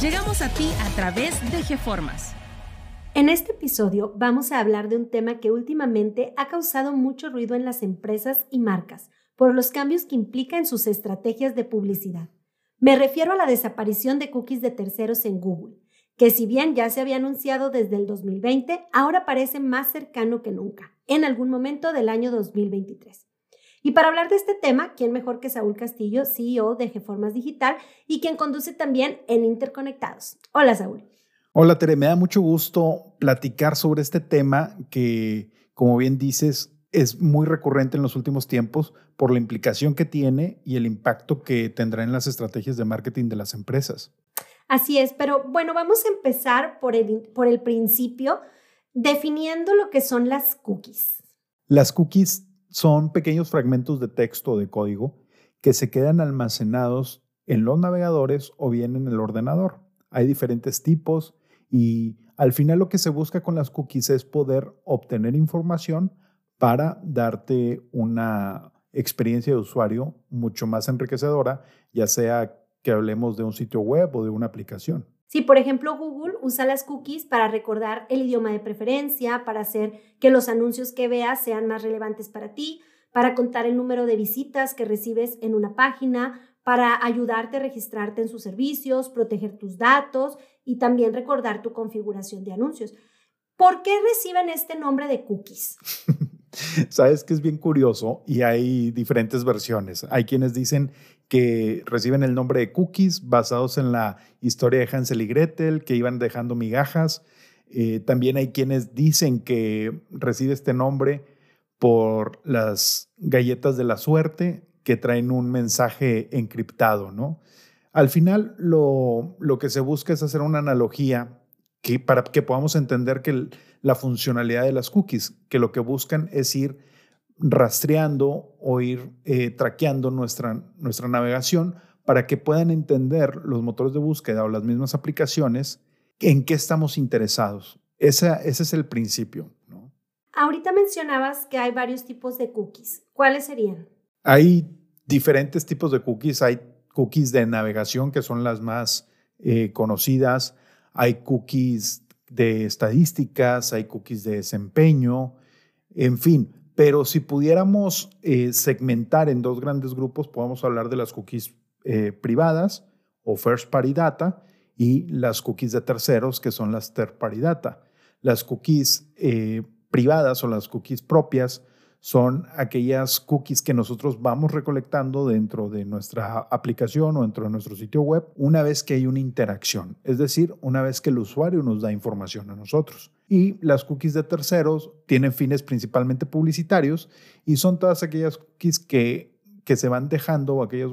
Llegamos a ti a través de GeFormas. En este episodio vamos a hablar de un tema que últimamente ha causado mucho ruido en las empresas y marcas por los cambios que implica en sus estrategias de publicidad. Me refiero a la desaparición de cookies de terceros en Google, que si bien ya se había anunciado desde el 2020, ahora parece más cercano que nunca, en algún momento del año 2023. Y para hablar de este tema, ¿quién mejor que Saúl Castillo, CEO de Geformas Digital y quien conduce también en Interconectados? Hola, Saúl. Hola, Tere. Me da mucho gusto platicar sobre este tema que, como bien dices, es muy recurrente en los últimos tiempos por la implicación que tiene y el impacto que tendrá en las estrategias de marketing de las empresas. Así es, pero bueno, vamos a empezar por el, por el principio, definiendo lo que son las cookies. Las cookies son pequeños fragmentos de texto o de código que se quedan almacenados en los navegadores o bien en el ordenador. Hay diferentes tipos y al final lo que se busca con las cookies es poder obtener información para darte una experiencia de usuario mucho más enriquecedora, ya sea que hablemos de un sitio web o de una aplicación. Si, por ejemplo, Google usa las cookies para recordar el idioma de preferencia, para hacer que los anuncios que veas sean más relevantes para ti, para contar el número de visitas que recibes en una página, para ayudarte a registrarte en sus servicios, proteger tus datos y también recordar tu configuración de anuncios. ¿Por qué reciben este nombre de cookies? Sabes que es bien curioso y hay diferentes versiones. Hay quienes dicen que reciben el nombre de cookies basados en la historia de Hansel y Gretel, que iban dejando migajas. Eh, también hay quienes dicen que recibe este nombre por las galletas de la suerte que traen un mensaje encriptado, ¿no? Al final lo, lo que se busca es hacer una analogía que, para que podamos entender que la funcionalidad de las cookies, que lo que buscan es ir rastreando o ir eh, traqueando nuestra, nuestra navegación para que puedan entender los motores de búsqueda o las mismas aplicaciones en qué estamos interesados. ese es el principio. ¿no? Ahorita mencionabas que hay varios tipos de cookies. ¿Cuáles serían? Hay diferentes tipos de cookies. Hay cookies de navegación que son las más eh, conocidas. Hay cookies de estadísticas, hay cookies de desempeño, en fin. Pero si pudiéramos eh, segmentar en dos grandes grupos, podemos hablar de las cookies eh, privadas o first party data y las cookies de terceros, que son las third party data. Las cookies eh, privadas o las cookies propias son aquellas cookies que nosotros vamos recolectando dentro de nuestra aplicación o dentro de nuestro sitio web una vez que hay una interacción, es decir, una vez que el usuario nos da información a nosotros. Y las cookies de terceros tienen fines principalmente publicitarios y son todas aquellas cookies que, que se van dejando o aquellas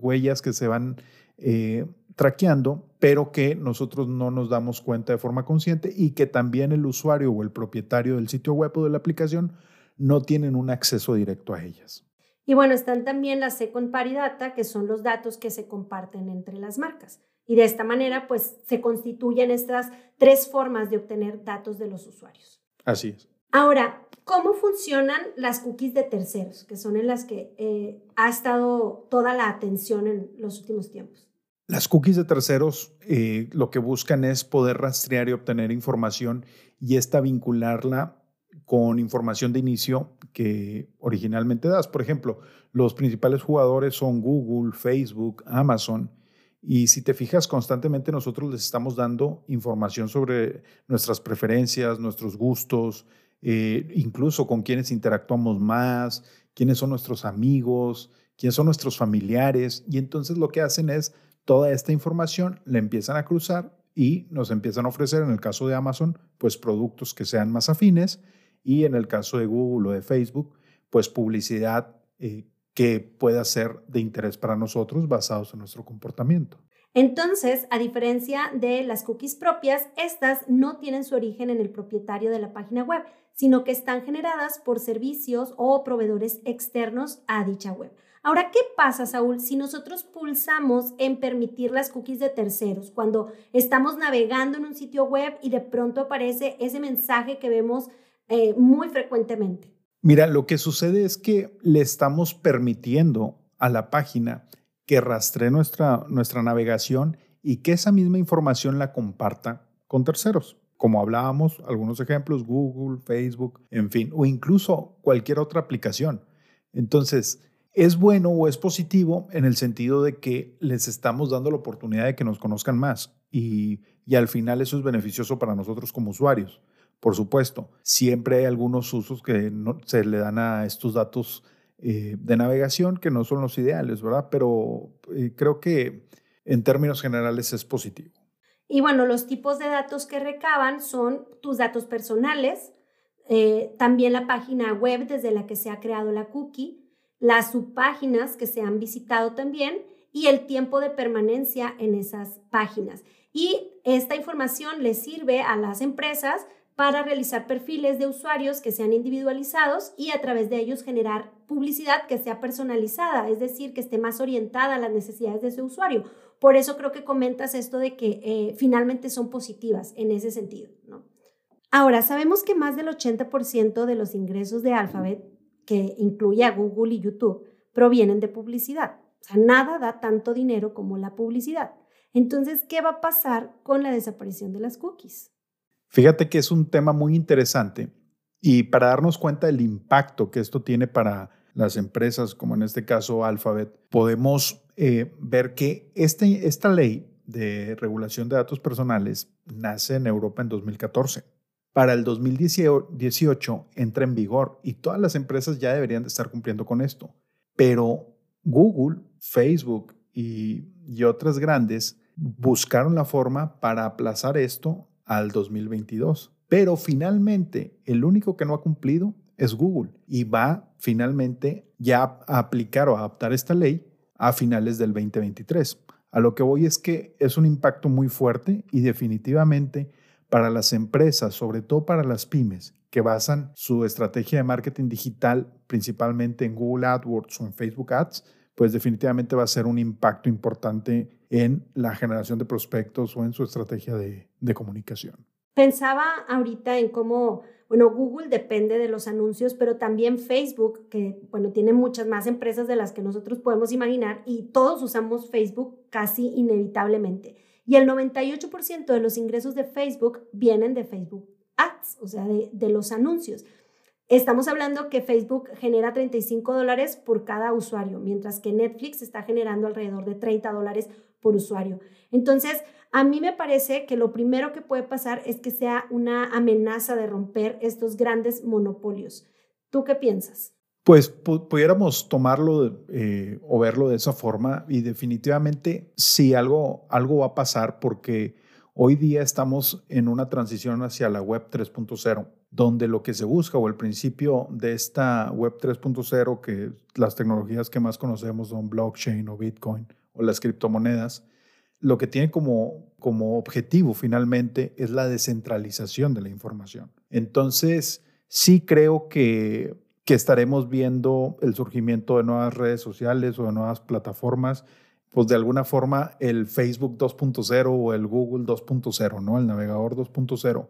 huellas que se van eh, traqueando, pero que nosotros no nos damos cuenta de forma consciente y que también el usuario o el propietario del sitio web o de la aplicación no tienen un acceso directo a ellas. Y bueno, están también las second party data, que son los datos que se comparten entre las marcas. Y de esta manera, pues se constituyen estas tres formas de obtener datos de los usuarios. Así es. Ahora, ¿cómo funcionan las cookies de terceros, que son en las que eh, ha estado toda la atención en los últimos tiempos? Las cookies de terceros eh, lo que buscan es poder rastrear y obtener información y esta vincularla con información de inicio que originalmente das. Por ejemplo, los principales jugadores son Google, Facebook, Amazon. Y si te fijas, constantemente nosotros les estamos dando información sobre nuestras preferencias, nuestros gustos, eh, incluso con quienes interactuamos más, quiénes son nuestros amigos, quiénes son nuestros familiares. Y entonces lo que hacen es toda esta información la empiezan a cruzar y nos empiezan a ofrecer, en el caso de Amazon, pues productos que sean más afines y en el caso de Google o de Facebook, pues publicidad eh, que pueda ser de interés para nosotros basados en nuestro comportamiento. Entonces, a diferencia de las cookies propias, estas no tienen su origen en el propietario de la página web, sino que están generadas por servicios o proveedores externos a dicha web. Ahora, ¿qué pasa, Saúl, si nosotros pulsamos en permitir las cookies de terceros? Cuando estamos navegando en un sitio web y de pronto aparece ese mensaje que vemos eh, muy frecuentemente. Mira, lo que sucede es que le estamos permitiendo a la página que rastree nuestra, nuestra navegación y que esa misma información la comparta con terceros. Como hablábamos, algunos ejemplos, Google, Facebook, en fin, o incluso cualquier otra aplicación. Entonces, es bueno o es positivo en el sentido de que les estamos dando la oportunidad de que nos conozcan más y, al final eso es beneficioso para nosotros como usuarios. Por supuesto, siempre hay algunos usos que se le dan a estos datos eh, de navegación que no son los ideales, ¿verdad? Pero eh, creo que en términos generales es positivo. Y bueno, los tipos de datos que recaban son tus datos personales, eh, también la página web desde la que se ha creado la cookie, las subpáginas que se han visitado también y el tiempo de permanencia en esas páginas. Y esta información le sirve a las empresas para realizar perfiles de usuarios que sean individualizados y a través de ellos generar publicidad que sea personalizada, es decir, que esté más orientada a las necesidades de ese usuario. Por eso creo que comentas esto de que eh, finalmente son positivas en ese sentido. Ahora, sabemos que más del 80% de los ingresos de Alphabet que incluye a Google y YouTube, provienen de publicidad. O sea, nada da tanto dinero como la publicidad. Entonces, ¿qué va a pasar con la desaparición de las cookies? Fíjate que es un tema muy interesante y para darnos cuenta del impacto que esto tiene para las empresas, como en este caso Alphabet, podemos eh, ver que este, esta ley de regulación de datos personales nace en Europa en 2014 para el 2018 entra en vigor y todas las empresas ya deberían de estar cumpliendo con esto. Pero Google, Facebook y, otras grandes buscaron la forma para aplazar esto al 2022. Pero finalmente, el único que no ha cumplido es Google y va finalmente ya a aplicar o a adaptar esta ley a finales del 2023. A lo que voy es que es un impacto muy fuerte y definitivamente para las empresas, sobre todo para las pymes, que basan su estrategia de marketing digital principalmente en Google AdWords o en Facebook Ads, pues definitivamente va a ser un impacto importante en la generación de prospectos o en su estrategia de, comunicación. Pensaba ahorita en cómo, bueno, Google depende de los anuncios, pero también Facebook, que, bueno, tiene muchas más empresas de las que nosotros podemos imaginar y todos usamos Facebook casi inevitablemente. Y el 98% de los ingresos de Facebook vienen de Facebook Ads, o sea, de, los anuncios. Estamos hablando que Facebook genera 35 dólares por cada usuario, mientras que Netflix está generando alrededor de 30 dólares por usuario. Entonces, a mí me parece que lo primero que puede pasar es que sea una amenaza de romper estos grandes monopolios. ¿Tú qué piensas? Pues pudiéramos tomarlo eh, o verlo de esa forma y definitivamente sí algo, algo va a pasar porque hoy día estamos en una transición hacia la web 3.0, donde lo que se busca o el principio de esta web 3.0, que las tecnologías que más conocemos son blockchain o Bitcoin o las criptomonedas, lo que tiene como, como objetivo finalmente es la descentralización de la información. Entonces, sí creo que que estaremos viendo el surgimiento de nuevas redes sociales o de nuevas plataformas, pues de alguna forma el Facebook 2.0 o el Google 2.0, ¿no? El navegador 2.0.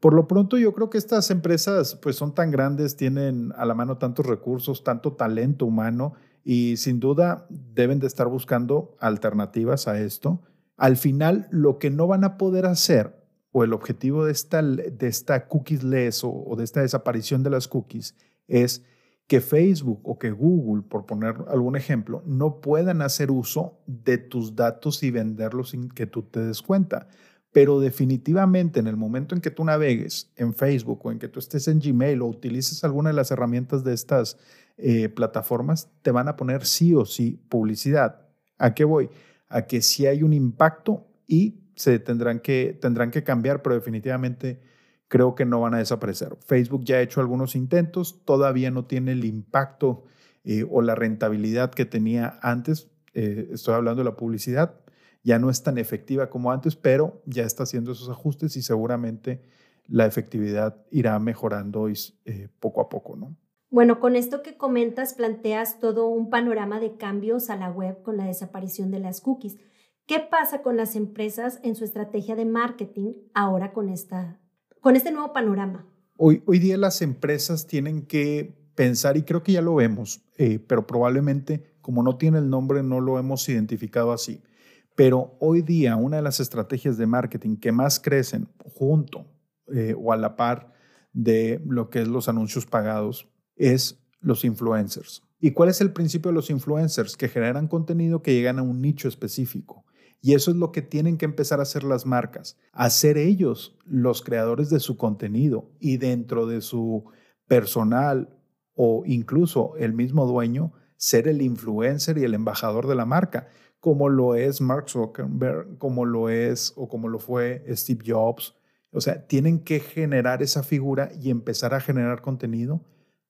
Por lo pronto yo creo que estas empresas pues son tan grandes, tienen a la mano tantos recursos, tanto talento humano y sin duda deben de estar buscando alternativas a esto. Al final lo que no van a poder hacer o el objetivo de esta, de esta cookies o, o de esta desaparición de las cookies es que Facebook o que Google, por poner algún ejemplo, no puedan hacer uso de tus datos y venderlos sin que tú te des cuenta. Pero definitivamente en el momento en que tú navegues en Facebook o en que tú estés en Gmail o utilices alguna de las herramientas de estas eh, plataformas, te van a poner sí o sí publicidad. ¿A qué voy? A que sí hay un impacto y se tendrán que, tendrán que cambiar, pero definitivamente creo que no van a desaparecer. Facebook ya ha hecho algunos intentos, todavía no tiene el impacto eh, o la rentabilidad que tenía antes. Eh, estoy hablando de la publicidad. ya no es tan efectiva como antes, pero ya está haciendo esos ajustes y seguramente la efectividad irá mejorando poco a poco, ¿no? Bueno, con esto que comentas, planteas todo un panorama de cambios a la web con la desaparición de las cookies. ¿Qué pasa con las empresas en su estrategia de marketing ahora con, esta, con este nuevo panorama? Hoy, día las empresas tienen que pensar, y creo que ya lo vemos, eh, pero probablemente como no tiene el nombre no lo hemos identificado así. Pero hoy día una de las estrategias de marketing que más crecen junto eh, o a la par de lo que es los anuncios pagados es los influencers. ¿Y cuál es el principio de los influencers? Que generan contenido que llegan a un nicho específico. Y eso es lo que tienen que empezar a hacer las marcas, hacer ellos los creadores de su contenido y dentro de su personal o incluso el mismo dueño, ser el influencer y el embajador de la marca, como lo es Mark Zuckerberg, como lo es o como lo fue Steve Jobs. O sea, tienen que generar esa figura y empezar a generar contenido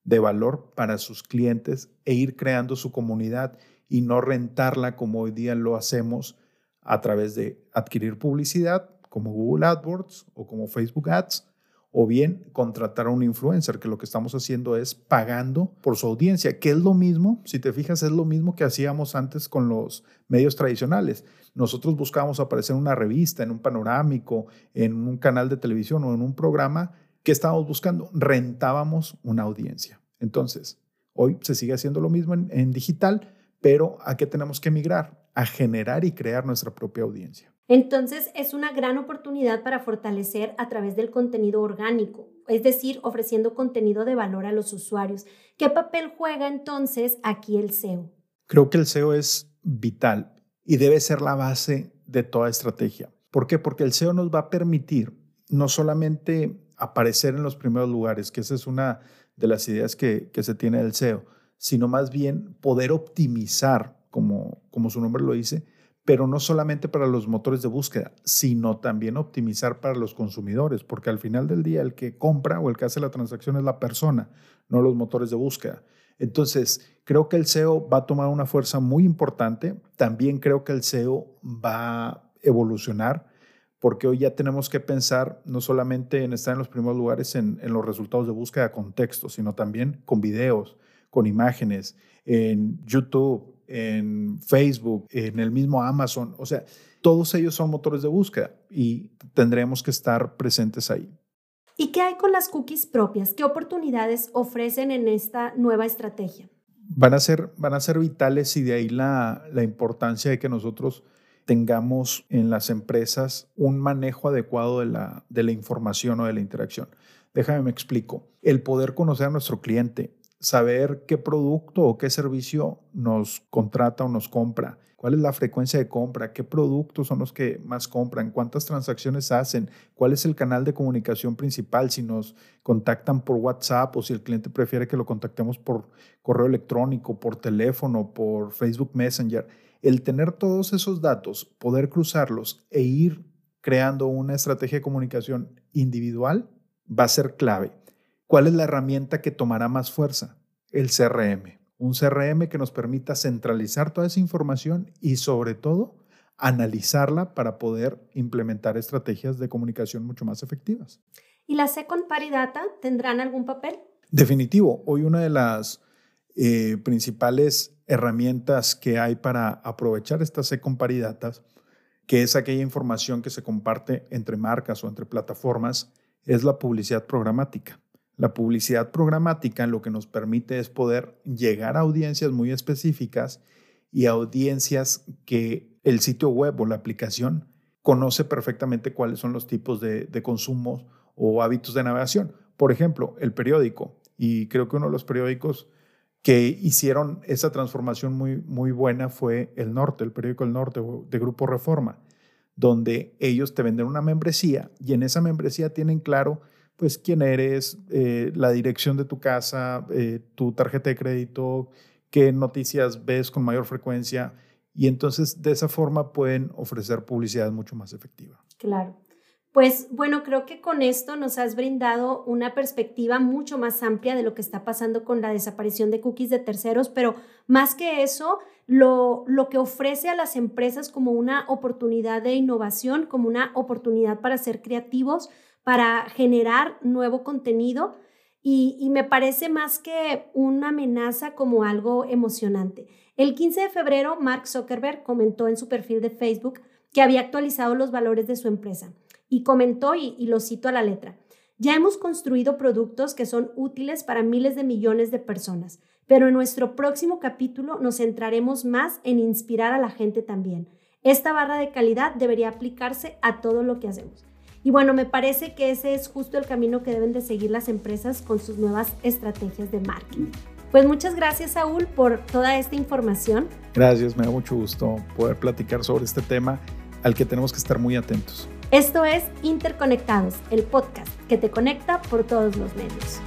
de valor para sus clientes e ir creando su comunidad y no rentarla como hoy día lo hacemos a través de adquirir publicidad como Google AdWords o como Facebook Ads o bien contratar a un influencer, que lo que estamos haciendo es pagando por su audiencia, que es lo mismo, si te fijas, es lo mismo que hacíamos antes con los medios tradicionales. Nosotros buscábamos aparecer en una revista, en un panorámico, en un canal de televisión o en un programa ¿Qué estábamos buscando? Rentábamos una audiencia. Entonces, hoy se sigue haciendo lo mismo en, digital, pero ¿a qué tenemos que migrar? A generar y crear nuestra propia audiencia. Entonces, es una gran oportunidad para fortalecer a través del contenido orgánico, es decir, ofreciendo contenido de valor a los usuarios. ¿Qué papel juega entonces aquí el SEO? Creo que el SEO es vital y debe ser la base de toda estrategia. ¿Por qué? Porque el SEO nos va a permitir no solamente aparecer en los primeros lugares, que esa es una de las ideas que, se tiene del SEO, sino más bien poder optimizar, como, como su nombre lo dice, pero no solamente para los motores de búsqueda, sino también optimizar para los consumidores, porque al final del día el que compra o el que hace la transacción es la persona, no los motores de búsqueda. Entonces, creo que el SEO va a tomar una fuerza muy importante. También creo que el SEO va a evolucionar porque hoy ya tenemos que pensar no solamente en estar en los primeros lugares en, los resultados de búsqueda con texto, sino también con videos, con imágenes, en YouTube, en Facebook, en el mismo Amazon. O sea, todos ellos son motores de búsqueda y tendremos que estar presentes ahí. ¿Y qué hay con las cookies propias? ¿Qué oportunidades ofrecen en esta nueva estrategia? Van a ser, van a ser vitales y de ahí la, la importancia de que nosotros tengamos en las empresas un manejo adecuado de la, de la información o de la interacción. Déjame me explico. El poder conocer a nuestro cliente, saber qué producto o qué servicio nos contrata o nos compra, cuál es la frecuencia de compra, qué productos son los que más compran, cuántas transacciones hacen, cuál es el canal de comunicación principal, si nos contactan por WhatsApp o si el cliente prefiere que lo contactemos por correo electrónico, por teléfono, por Facebook Messenger el tener todos esos datos, poder cruzarlos e ir creando una estrategia de comunicación individual va a ser clave. ¿Cuál es la herramienta que tomará más fuerza? El CRM. Un CRM que nos permita centralizar toda esa información y sobre todo analizarla para poder implementar estrategias de comunicación mucho más efectivas. ¿Y la Second Party Data tendrán algún papel? Definitivo. Hoy una de las eh, principales herramientas que hay para aprovechar estas datas, que es aquella información que se comparte entre marcas o entre plataformas, es la publicidad programática. La publicidad programática lo que nos permite es poder llegar a audiencias muy específicas y a audiencias que el sitio web o la aplicación conoce perfectamente cuáles son los tipos de, de consumos o hábitos de navegación. Por ejemplo, el periódico. Y creo que uno de los periódicos que hicieron esa transformación muy, muy buena fue El Norte, el periódico El Norte de Grupo Reforma, donde ellos te venden una membresía y en esa membresía tienen claro pues quién eres, eh, la dirección de tu casa, eh, tu tarjeta de crédito, qué noticias ves con mayor frecuencia y entonces de esa forma pueden ofrecer publicidad mucho más efectiva. Claro. Pues bueno, creo que con esto nos has brindado una perspectiva mucho más amplia de lo que está pasando con la desaparición de cookies de terceros, pero más que eso, lo, lo que ofrece a las empresas como una oportunidad de innovación, como una oportunidad para ser creativos, para generar nuevo contenido. Y, y, me parece más que una amenaza como algo emocionante. El 15 de febrero, Mark Zuckerberg comentó en su perfil de Facebook que había actualizado los valores de su empresa y comentó, y, lo cito a la letra, ya hemos construido productos que son útiles para miles de millones de personas, pero en nuestro próximo capítulo nos centraremos más en inspirar a la gente también. Esta barra de calidad debería aplicarse a todo lo que hacemos. Y bueno, me parece que ese es justo el camino que deben de seguir las empresas con sus nuevas estrategias de marketing. Pues muchas gracias, Saúl, por toda esta información. Gracias, me da mucho gusto poder platicar sobre este tema al que tenemos que estar muy atentos. Esto es Interconectados, el podcast que te conecta por todos los medios.